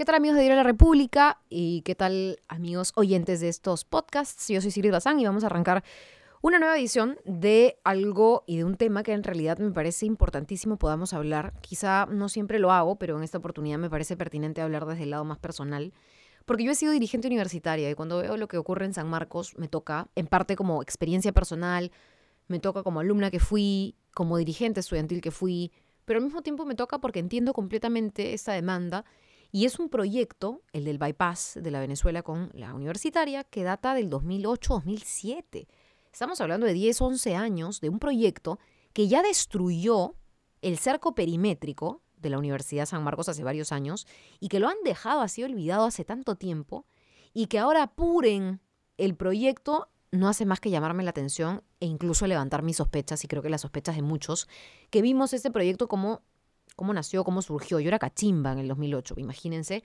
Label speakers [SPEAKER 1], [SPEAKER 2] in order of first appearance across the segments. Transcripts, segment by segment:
[SPEAKER 1] ¿Qué tal amigos de Diario de la República? ¿Y qué tal amigos oyentes de estos podcasts? Yo soy Sigrid Bazán y vamos a arrancar una nueva edición de algo y de un tema que en realidad me parece importantísimo podamos hablar. Quizá no siempre lo hago, pero en esta oportunidad me parece pertinente hablar desde el lado más personal. Porque yo he sido dirigente universitaria y cuando veo lo que ocurre en San Marcos me toca, en parte como experiencia personal, me toca como alumna que fui, como dirigente estudiantil que fui, pero al mismo tiempo me toca porque entiendo completamente esta demanda y es un proyecto, el del bypass de la Venezuela con la universitaria, que data del 2008-2007. Estamos hablando de 10, 11 años de un proyecto que ya destruyó el cerco perimétrico de la Universidad San Marcos hace varios años y que lo han dejado así olvidado hace tanto tiempo y que ahora apuren el proyecto no hace más que llamarme la atención e incluso levantar mis sospechas y creo que las sospechas de muchos que vimos este proyecto como cómo nació, cómo surgió. Yo era cachimba en el 2008, imagínense.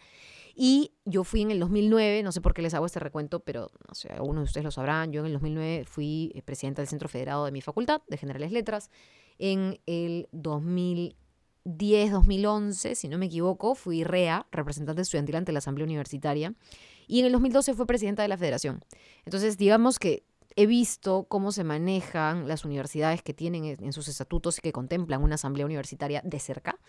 [SPEAKER 1] Y yo fui en el 2009, no sé por qué les hago este recuento, pero no sé, algunos de ustedes lo sabrán. Yo en el 2009 fui eh, presidenta del Centro Federado de mi facultad de Generales Letras. En el 2010, 2011, si no me equivoco, fui REA, representante estudiantil ante la Asamblea Universitaria. Y en el 2012 fue presidenta de la Federación. Entonces, digamos que he visto cómo se manejan las universidades que tienen en sus estatutos y que contemplan una asamblea universitaria de cerca.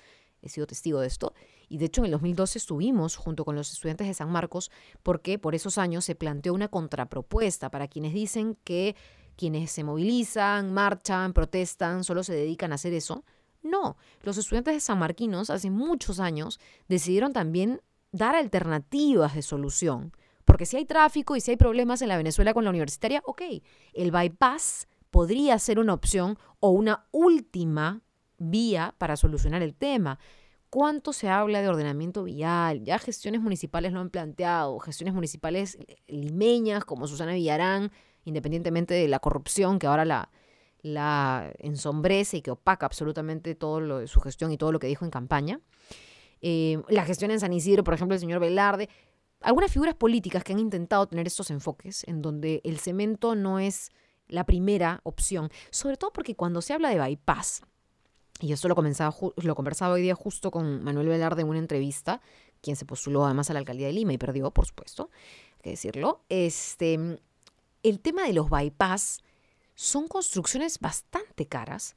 [SPEAKER 1] He sido testigo de esto. Y de hecho en el 2012 estuvimos junto con los estudiantes de San Marcos porque por esos años se planteó una contrapropuesta para quienes dicen que quienes se movilizan, marchan, protestan, solo se dedican a hacer eso. No, los estudiantes de San Marquinos hace muchos años decidieron también dar alternativas de solución porque si hay tráfico y si hay problemas en la Venezuela con la universitaria, ok, el bypass podría ser una opción o una última vía para solucionar el tema. ¿Cuánto se habla de ordenamiento vial? Ya gestiones municipales lo han planteado, gestiones municipales limeñas como Susana Villarán, independientemente de la corrupción que ahora la, ensombrece y que opaca absolutamente todo lo de su gestión y todo lo que dijo en campaña. Eh, la gestión en San Isidro, por ejemplo, el señor Velarde algunas figuras políticas que han intentado tener estos enfoques, en donde el cemento no es la primera opción, sobre todo porque cuando se habla de bypass, y esto lo, lo conversaba hoy día justo con Manuel Velarde en una entrevista, quien se postuló además a la alcaldía de Lima y perdió, por supuesto, hay que decirlo, este, el tema de los bypass son construcciones bastante caras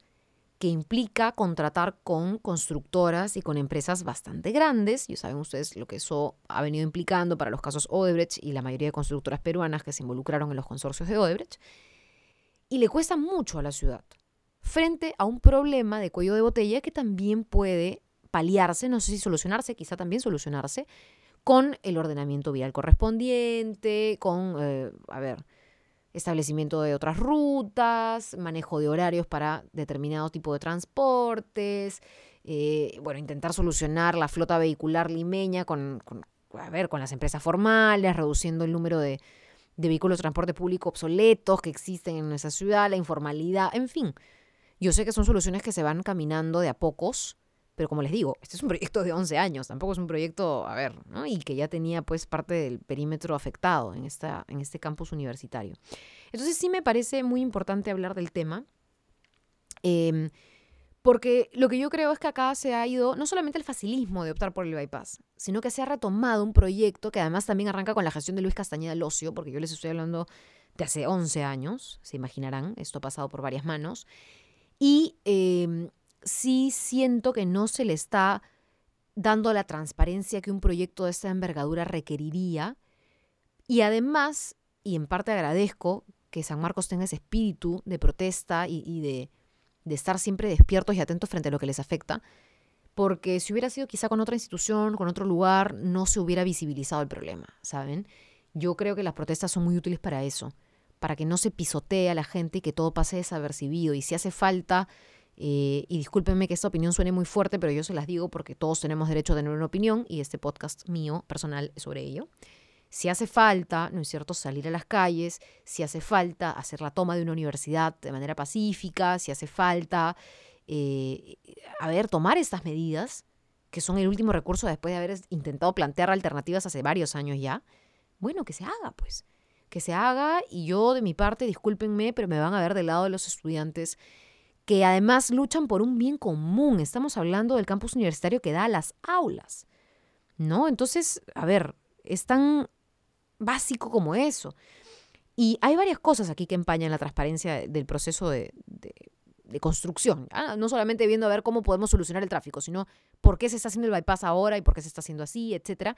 [SPEAKER 1] que implica contratar con constructoras y con empresas bastante grandes. Ya saben ustedes lo que eso ha venido implicando para los casos Odebrecht y la mayoría de constructoras peruanas que se involucraron en los consorcios de Odebrecht. Y le cuesta mucho a la ciudad, frente a un problema de cuello de botella que también puede paliarse, no sé si solucionarse, quizá también solucionarse, con el ordenamiento vial correspondiente, con, eh, a ver, establecimiento de otras rutas, manejo de horarios para determinado tipo de transportes, eh, bueno, intentar solucionar la flota vehicular limeña con, a ver, con las empresas formales, reduciendo el número de, de vehículos de transporte público obsoletos que existen en nuestra ciudad, la informalidad, en fin. Yo sé que son soluciones que se van caminando de a pocos, pero como les digo, este es un proyecto de 11 años, tampoco es un proyecto, a ver, ¿no? Y que ya tenía pues parte del perímetro afectado en, esta, en este campus universitario. Entonces sí me parece muy importante hablar del tema. Em, porque lo que yo creo es que acá se ha ido no solamente el facilismo de optar por el bypass, sino que se ha retomado un proyecto que además también arranca con la gestión de Luis Castañeda Locio, porque yo les estoy hablando de hace 11 años, se imaginarán, esto ha pasado por varias manos. Y em, sí siento que no se le está dando la transparencia que un proyecto de esta envergadura requeriría. Y además, y en parte agradezco que San Marcos tenga ese espíritu de protesta y, de, de, estar siempre despiertos y atentos frente a lo que les afecta, porque si hubiera sido quizá con otra institución, con otro lugar, no se hubiera visibilizado el problema, ¿saben? Yo creo que las protestas son muy útiles para eso, para que no se pisotee a la gente y que todo pase desapercibido. Y si hace falta eh, y discúlpenme que esta opinión suene muy fuerte, pero yo se las digo porque todos tenemos derecho a tener una opinión y este podcast mío personal es sobre ello. Si hace falta, ¿no es cierto?, salir a las calles, si hace falta hacer la toma de una universidad de manera pacífica, si hace falta, eh, a ver, tomar estas medidas, que son el último recurso después de haber intentado plantear alternativas hace varios años ya, bueno, que se haga, pues, que se haga y yo de mi parte, discúlpenme, pero me van a ver del lado de los estudiantes que además luchan por un bien común. Estamos hablando del campus universitario que da a las aulas. ¿no? Entonces, a ver, es tan básico como eso. Y hay varias cosas aquí que empañan la transparencia del proceso de, construcción. No solamente viendo a ver cómo podemos solucionar el tráfico, sino por qué se está haciendo el bypass ahora y por qué se está haciendo así, etcétera.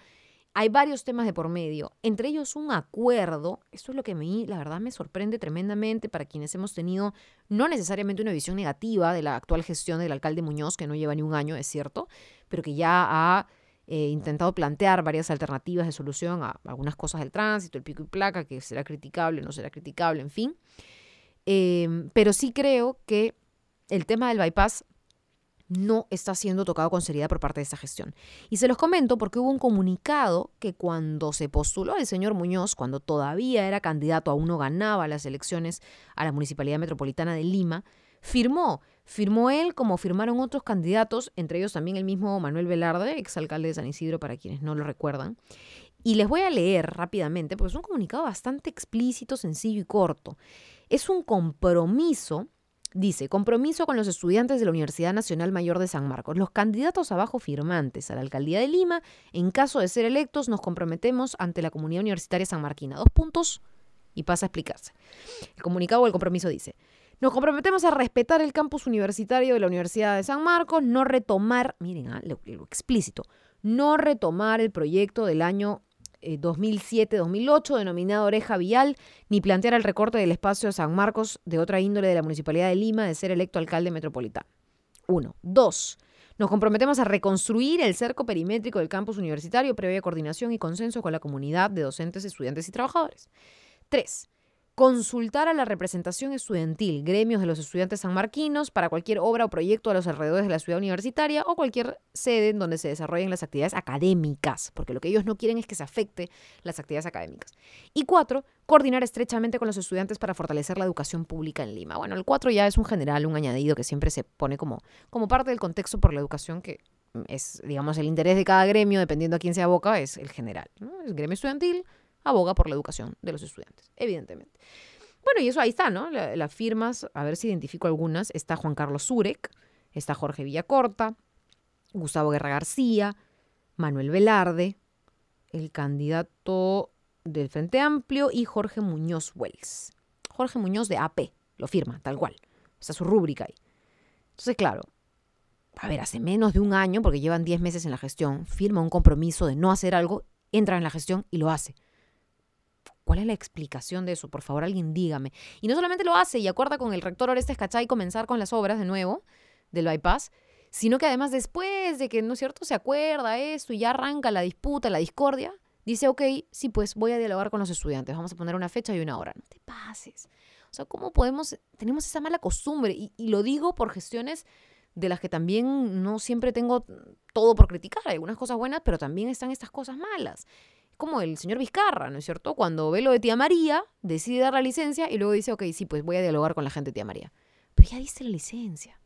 [SPEAKER 1] Hay varios temas de por medio, entre ellos un acuerdo. Esto es lo que a mí, la verdad, me sorprende tremendamente para quienes hemos tenido no necesariamente una visión negativa de la actual gestión del alcalde Muñoz, que no lleva ni un año, es cierto, pero que ya ha eh, intentado plantear varias alternativas de solución a algunas cosas del tránsito, el pico y placa, que será criticable, no será criticable, en fin. Em, pero sí creo que el tema del bypass no está siendo tocado con seriedad por parte de esta gestión. Y se los comento porque hubo un comunicado que cuando se postuló el señor Muñoz, cuando todavía era candidato, aún no ganaba las elecciones a la Municipalidad Metropolitana de Lima, firmó. Firmó él como firmaron otros candidatos, entre ellos también el mismo Manuel Velarde, exalcalde de San Isidro, para quienes no lo recuerdan. Y les voy a leer rápidamente, porque es un comunicado bastante explícito, sencillo y corto. Es un compromiso Dice, compromiso con los estudiantes de la Universidad Nacional Mayor de San Marcos. Los candidatos abajo firmantes a la alcaldía de Lima, en caso de ser electos, nos comprometemos ante la comunidad universitaria sanmarquina. Dos puntos y pasa a explicarse. El comunicado o el compromiso dice, nos comprometemos a respetar el campus universitario de la Universidad de San Marcos, no retomar, miren, ah, lo explícito, no retomar el proyecto del año 2007-2008 eh, denominado Oreja Vial, ni plantear el recorte del espacio de San Marcos de otra índole de la Municipalidad de Lima de ser electo alcalde metropolitano. Uno. Dos. Nos comprometemos a reconstruir el cerco perimétrico del campus universitario previa coordinación y consenso con la comunidad de docentes, estudiantes y trabajadores. Tres consultar a la representación estudiantil, gremios de los estudiantes sanmarquinos, para cualquier obra o proyecto a los alrededores de la ciudad universitaria o cualquier sede en donde se desarrollen las actividades académicas, porque lo que ellos no quieren es que se afecte las actividades académicas. Y cuatro, coordinar estrechamente con los estudiantes para fortalecer la educación pública en Lima. Bueno, el cuatro ya es un general, un añadido que siempre se pone como, como parte del contexto por la educación que es, digamos, el interés de cada gremio, dependiendo a quién se aboca, es el general. ¿no? El gremio estudiantil, aboga por la educación de los estudiantes, evidentemente. Bueno, y eso ahí está, ¿no? las firmas, a ver si identifico algunas. Está Juan Carlos Zurek, está Jorge Villacorta, Gustavo Guerra García, Manuel Velarde, el candidato del Frente Amplio y Jorge Muñoz Wells. Jorge Muñoz de AP, lo firma, tal cual. Está su rúbrica ahí. Entonces, claro, a ver, hace menos de un año, porque llevan 10 meses en la gestión, firma un compromiso de no hacer algo, entra en la gestión y lo hace. ¿Cuál es la explicación de eso? Por favor, alguien dígame. Y no solamente lo hace y acuerda con el rector Orestes Cachay comenzar con las obras de nuevo del bypass, sino que además después de que, ¿no es cierto?, se acuerda esto y ya arranca la disputa, la discordia, dice, ok, sí, pues voy a dialogar con los estudiantes, vamos a poner una fecha y una hora. No te pases. O sea, ¿cómo podemos, tenemos esa mala costumbre? Y, y lo digo por gestiones de las que también no siempre tengo todo por criticar. Hay algunas cosas buenas, pero también están estas cosas malas como el señor Vizcarra, ¿no es cierto? Cuando ve lo de tía María, decide dar la licencia y luego dice, ok, sí, pues voy a dialogar con la gente de tía María. Pero ya dice la licencia.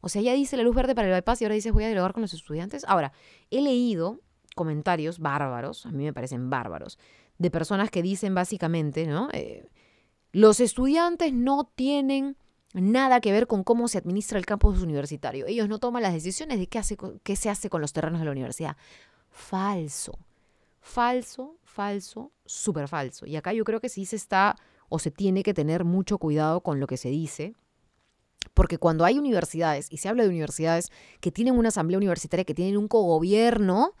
[SPEAKER 1] O sea, ya dice la luz verde para el bypass y ahora dice voy a dialogar con los estudiantes. Ahora, he leído comentarios bárbaros, a mí me parecen bárbaros, de personas que dicen básicamente, ¿no? Eh, los estudiantes no tienen nada que ver con cómo se administra el campus universitario. Ellos no toman las decisiones de qué, qué se hace con los terrenos de la universidad. Falso. Falso, falso, súper falso. Y acá yo creo que sí se está o se tiene que tener mucho cuidado con lo que se dice, porque cuando hay universidades, y se habla de universidades que tienen una asamblea universitaria, que tienen un cogobierno,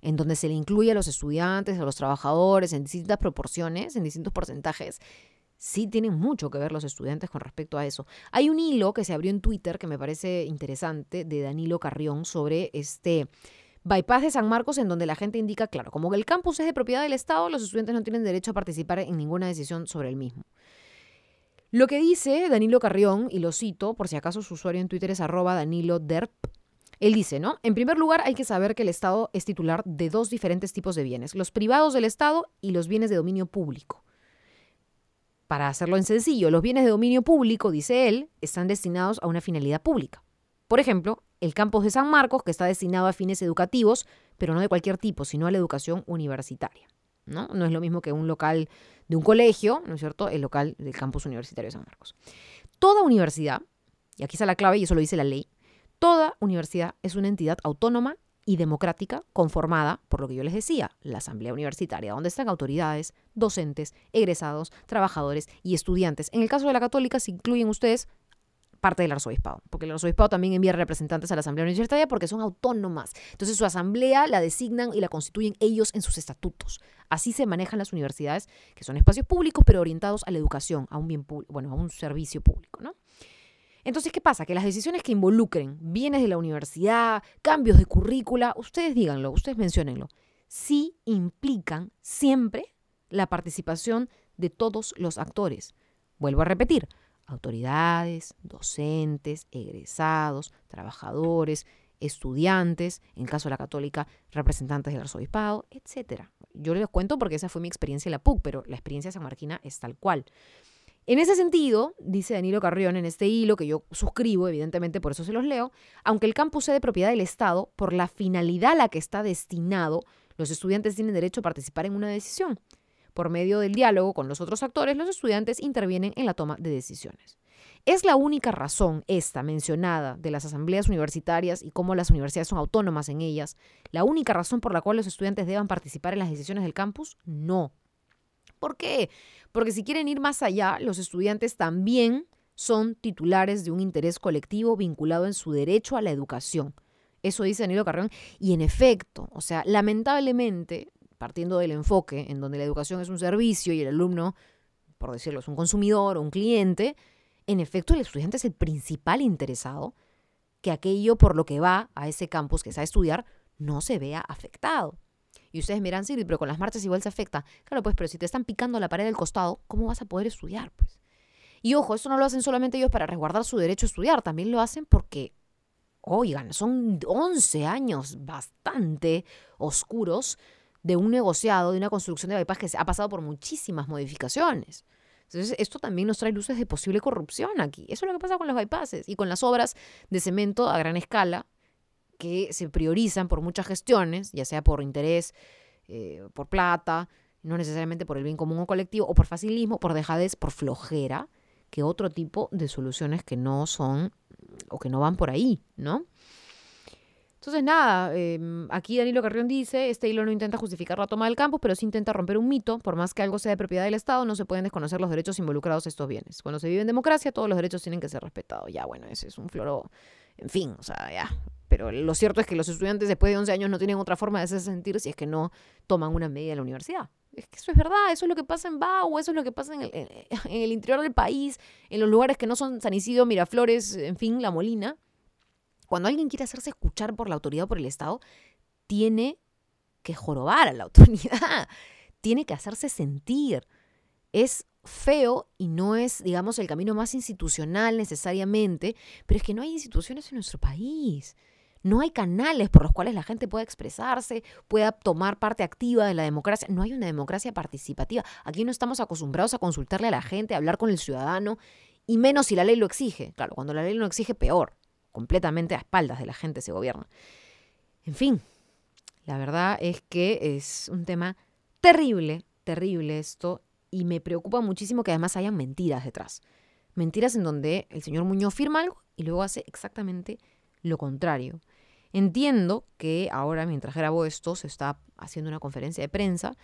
[SPEAKER 1] en donde se le incluye a los estudiantes, a los trabajadores, en distintas proporciones, en distintos porcentajes, sí tienen mucho que ver los estudiantes con respecto a eso. Hay un hilo que se abrió en Twitter que me parece interesante de Danilo Carrión sobre este bypass de San Marcos en donde la gente indica, claro, como el campus es de propiedad del Estado, los estudiantes no tienen derecho a participar en ninguna decisión sobre el mismo. Lo que dice Danilo Carrión, y lo cito, por si acaso su usuario en Twitter es arroba Danilo Derp, él dice, ¿no? En primer lugar, hay que saber que el Estado es titular de dos diferentes tipos de bienes, los privados del Estado y los bienes de dominio público. Para hacerlo en sencillo, los bienes de dominio público, dice él, están destinados a una finalidad pública. Por ejemplo, el campus de San Marcos, que está destinado a fines educativos, pero no de cualquier tipo, sino a la educación universitaria. ¿no? no es lo mismo que un local de un colegio, ¿no es cierto? El local del campus universitario de San Marcos. Toda universidad, y aquí está la clave y eso lo dice la ley, toda universidad es una entidad autónoma y democrática conformada por lo que yo les decía, la Asamblea Universitaria, donde están autoridades, docentes, egresados, trabajadores y estudiantes. En el caso de la católica se incluyen ustedes parte del arzobispado, porque el arzobispado también envía representantes a la Asamblea Universitaria porque son autónomas. Entonces su asamblea la designan y la constituyen ellos en sus estatutos. Así se manejan las universidades, que son espacios públicos pero orientados a la educación, a un bien bueno, a un servicio público, ¿no? Entonces, ¿qué pasa? Que las decisiones que involucren bienes de la universidad, cambios de currícula, ustedes díganlo, ustedes menciónenlo, sí implican siempre la participación de todos los actores. Vuelvo a repetir, autoridades, docentes, egresados, trabajadores, estudiantes, en caso de la católica, representantes del arzobispado, etc. Yo les cuento porque esa fue mi experiencia en la PUC, pero la experiencia sanmarquina es tal cual. En ese sentido, dice Danilo Carrión en este hilo, que yo suscribo, evidentemente por eso se los leo, aunque el campus sea de propiedad del Estado, por la finalidad a la que está destinado, los estudiantes tienen derecho a participar en una decisión. Por medio del diálogo con los otros actores, los estudiantes intervienen en la toma de decisiones. Es la única razón, esta mencionada, de las asambleas universitarias y cómo las universidades son autónomas en ellas, la única razón por la cual los estudiantes deban participar en las decisiones del campus? No. ¿Por qué? Porque si quieren ir más allá, los estudiantes también son titulares de un interés colectivo vinculado en su derecho a la educación. Eso dice Danilo Carrión. Y en efecto, o sea, lamentablemente, partiendo del enfoque en donde la educación es un servicio y el alumno, por decirlo, es un consumidor o un cliente, en efecto el estudiante es el principal interesado que aquello por lo que va a ese campus que a estudiar no se vea afectado. Y ustedes miran, sí, pero con las marchas igual se afecta. Claro, pues, pero si te están picando la pared del costado, ¿cómo vas a poder estudiar? Pues. Y ojo, eso no lo hacen solamente ellos para resguardar su derecho a estudiar, también lo hacen porque, oigan, son 11 años bastante oscuros de un negociado, de una construcción de bypass que ha pasado por muchísimas modificaciones. Entonces, esto también nos trae luces de posible corrupción aquí. Eso es lo que pasa con los bypasses y con las obras de cemento a gran escala que se priorizan por muchas gestiones, ya sea por interés, eh, por plata, no necesariamente por el bien común o colectivo, o por facilismo, por dejadez, por flojera, que otro tipo de soluciones que no son o que no van por ahí, ¿no? Entonces, nada, em, aquí Danilo Carrión dice, este hilo no intenta justificar la toma del campo, pero sí intenta romper un mito. Por más que algo sea de propiedad del Estado, no se pueden desconocer los derechos involucrados en estos bienes. Cuando se vive en democracia, todos los derechos tienen que ser respetados. Ya, bueno, ese es un floro, en fin, o sea, ya, pero lo cierto es que los estudiantes después de 11 años no tienen otra forma de hacerse sentir si es que no toman una medida en la universidad. Es que eso es verdad, eso es lo que pasa en Bau, eso es lo que pasa en el, en el interior del país, en los lugares que no son San Isidro, Miraflores, en fin, La Molina. Cuando alguien quiere hacerse escuchar por la autoridad o por el Estado, tiene que jorobar a la autoridad, tiene que hacerse sentir. Es feo y no es, digamos, el camino más institucional necesariamente, pero es que no hay instituciones en nuestro país. No hay canales por los cuales la gente pueda expresarse, pueda tomar parte activa de la democracia. No hay una democracia participativa. Aquí no estamos acostumbrados a consultarle a la gente, a hablar con el ciudadano, y menos si la ley lo exige. Claro, cuando la ley lo exige, peor. Completamente a espaldas de la gente se gobierna. En fin, la verdad es que es un tema terrible, terrible esto, y me preocupa muchísimo que además hayan mentiras detrás. Mentiras en donde el señor Muñoz firma algo y luego hace exactamente lo contrario. Entiendo que ahora, mientras grabo esto, se está haciendo una conferencia de prensa.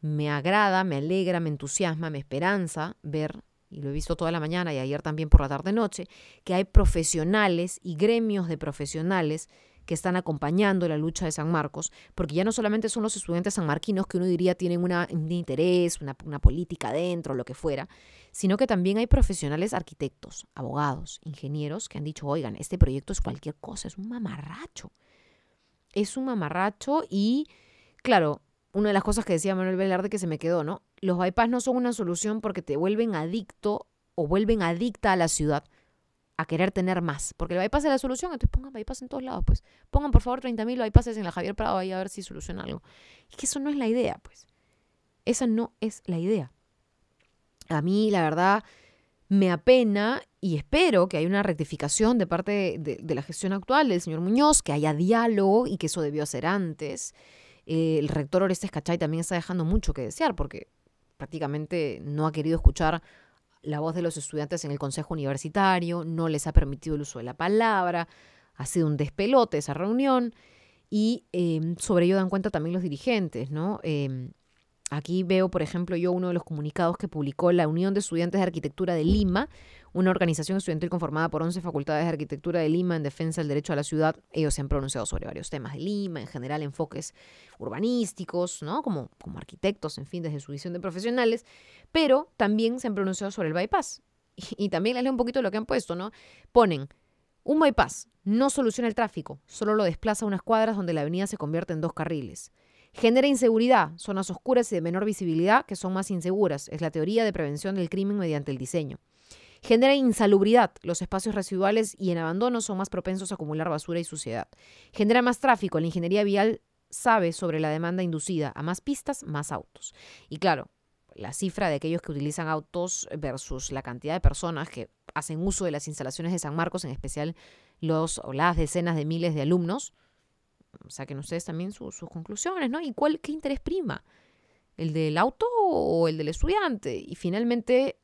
[SPEAKER 1] Me agrada, me alegra, me entusiasma, me esperanza ver, y lo he visto toda la mañana y ayer también por la tarde-noche, que hay profesionales y gremios de profesionales que están acompañando la lucha de San Marcos, porque ya no solamente son los estudiantes sanmarquinos que uno diría tienen una, un interés, una, una política dentro, lo que fuera, sino que también hay profesionales arquitectos, abogados, ingenieros que han dicho, oigan, este proyecto es cualquier cosa, es un mamarracho. Es un mamarracho y, claro, una de las cosas que decía Manuel Velarde que se me quedó, ¿no? Los bypass no son una solución porque te vuelven adicto o vuelven adicta a la ciudad a querer tener más. Porque el bypass es la solución, entonces pongan bypass en todos lados, pues. Pongan por favor 30.000 bypasses en la Javier Prado ahí a ver si soluciona algo. Es que eso no es la idea, pues. Esa no es la idea. A mí, la verdad, me apena y espero que haya una rectificación de parte de, la gestión actual del señor Muñoz, que haya diálogo y que eso debió hacer antes. Eh, el rector Orestes Cachay también está dejando mucho que desear porque prácticamente no ha querido escuchar la voz de los estudiantes en el consejo universitario, no les ha permitido el uso de la palabra, ha sido un despelote esa reunión. y em, sobre ello dan cuenta también los dirigentes, ¿no? Em, aquí veo, por ejemplo, yo uno de los comunicados que publicó la Unión de Estudiantes de Arquitectura de Lima, una organización estudiantil conformada por 11 facultades de arquitectura de Lima en defensa del derecho a la ciudad. Ellos se han pronunciado sobre varios temas de Lima, en general enfoques urbanísticos, ¿no? Como, como arquitectos, en fin, desde su visión de profesionales, pero también se han pronunciado sobre el bypass. Y, también les leo un poquito lo que han puesto, ¿no? Ponen, un bypass no soluciona el tráfico, solo lo desplaza a unas cuadras donde la avenida se convierte en dos carriles. Genera inseguridad, zonas oscuras y de menor visibilidad que son más inseguras. Es la teoría de prevención del crimen mediante el diseño. Genera insalubridad. Los espacios residuales y en abandono son más propensos a acumular basura y suciedad. Genera más tráfico. La ingeniería vial sabe sobre la demanda inducida. A más pistas, más autos. Y claro, la cifra de aquellos que utilizan autos versus la cantidad de personas que hacen uso de las instalaciones de San Marcos, en especial los o las decenas de miles de alumnos, saquen ustedes también sus conclusiones, ¿no? ¿Y cuál, qué interés prima? ¿El del auto o el del estudiante? Y finalmente,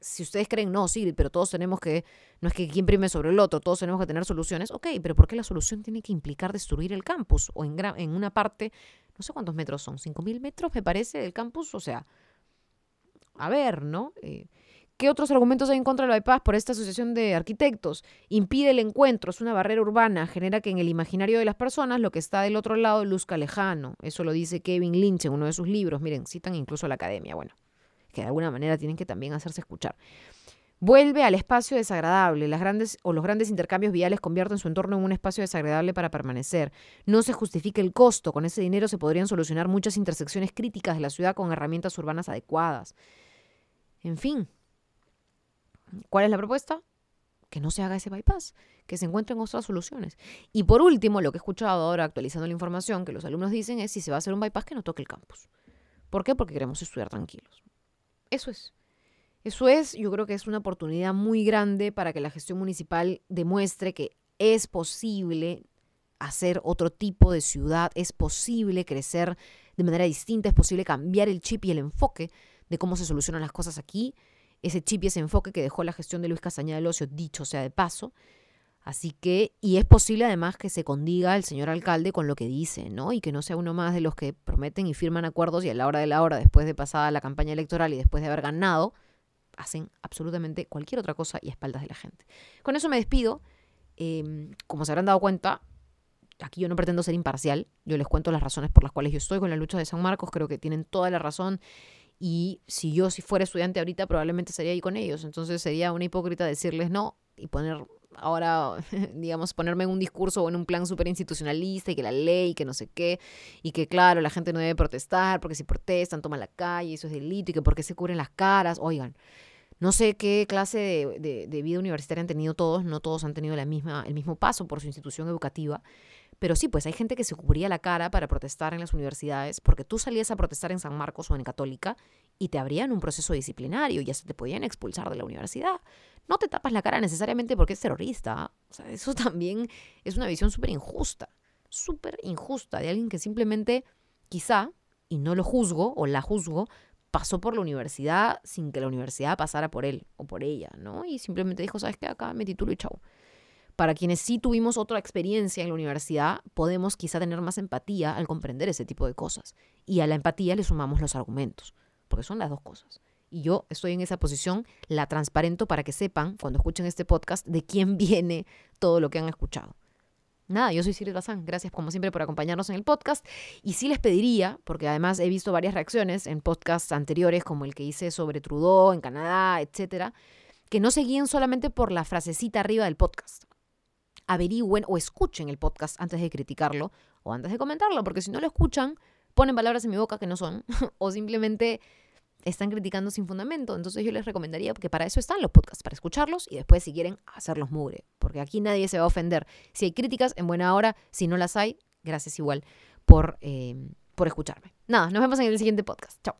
[SPEAKER 1] si ustedes creen, no, sí, pero todos tenemos que, no es que quien prime sobre el otro, todos tenemos que tener soluciones, ok, pero ¿por qué la solución tiene que implicar destruir el campus? O en, en una parte, no sé cuántos metros son, mil metros me parece del campus, o sea, a ver, ¿no? Eh, ¿Qué otros argumentos hay en contra del bypass por esta asociación de arquitectos? Impide el encuentro, es una barrera urbana, genera que en el imaginario de las personas lo que está del otro lado luzca lejano. Eso lo dice Kevin Lynch en uno de sus libros. Miren, citan incluso a la academia. Bueno, que de alguna manera tienen que también hacerse escuchar. Vuelve al espacio desagradable. Las grandes o los grandes intercambios viales convierten su entorno en un espacio desagradable para permanecer. No se justifica el costo. Con ese dinero se podrían solucionar muchas intersecciones críticas de la ciudad con herramientas urbanas adecuadas. En fin, ¿cuál es la propuesta? Que no se haga ese bypass, que se encuentren otras soluciones. Y por último, lo que he escuchado ahora actualizando la información que los alumnos dicen es si se va a hacer un bypass que no toque el campus. ¿Por qué? Porque queremos estudiar tranquilos. Eso es. Eso es, yo creo que es una oportunidad muy grande para que la gestión municipal demuestre que es posible hacer otro tipo de ciudad, es posible crecer de manera distinta, es posible cambiar el chip y el enfoque de cómo se solucionan las cosas aquí, ese chip y ese enfoque que dejó la gestión de Luis Castañeda del Ocio, dicho sea de paso. Así que, y es posible además que se condiga el señor alcalde con lo que dice, ¿no? Y que no sea uno más de los que prometen y firman acuerdos y a la hora de la hora, después de pasada la campaña electoral y después de haber ganado, hacen absolutamente cualquier otra cosa y a espaldas de la gente. Con eso me despido. Em, como se habrán dado cuenta, aquí yo no pretendo ser imparcial. Yo les cuento las razones por las cuales yo estoy con la lucha de San Marcos. Creo que tienen toda la razón. Y si yo si fuera estudiante ahorita, probablemente estaría ahí con ellos. Entonces sería una hipócrita decirles no y poner ahora, digamos, ponerme en un discurso o en un plan súper institucionalista y que la ley, que no sé qué, y que claro, la gente no debe protestar, porque si protestan, toman la calle, eso es delito, y que porque se cubren las caras. Oigan, no sé qué clase de, de, vida universitaria han tenido todos, no todos han tenido la misma, el mismo paso por su institución educativa, pero sí, pues hay gente que se cubría la cara para protestar en las universidades, porque tú salías a protestar en San Marcos o en Católica y te abrían un proceso disciplinario y hasta te podían expulsar de la universidad no te tapas la cara necesariamente porque es terrorista. O sea, eso también es una visión súper injusta, súper injusta de alguien que simplemente, quizá, y no lo juzgo o la juzgo, pasó por la universidad sin que la universidad pasara por él o por ella, ¿no? Y simplemente dijo, ¿sabes qué? Acá me titulo y chau. Para quienes sí tuvimos otra experiencia en la universidad, podemos quizá tener más empatía al comprender ese tipo de cosas. Y a la empatía le sumamos los argumentos, porque son las dos cosas y yo estoy en esa posición, la transparento para que sepan, cuando escuchen este podcast, de quién viene todo lo que han escuchado. Nada, yo soy Siri Bazán. Gracias como siempre por acompañarnos en el podcast. Y sí les pediría, porque además he visto varias reacciones en podcasts anteriores, como el que hice sobre Trudeau en Canadá, etcétera, que no se guíen solamente por la frasecita arriba del podcast. Averigüen o escuchen el podcast antes de criticarlo o antes de comentarlo, porque si no lo escuchan, ponen palabras en mi boca que no son, o simplemente están criticando sin fundamento. Entonces yo les recomendaría que para eso están los podcasts, para escucharlos y después si quieren hacerlos mugre, porque aquí nadie se va a ofender. Si hay críticas, en buena hora, si no las hay, gracias igual por, eh, por escucharme. Nada, nos vemos en el siguiente podcast. Chao.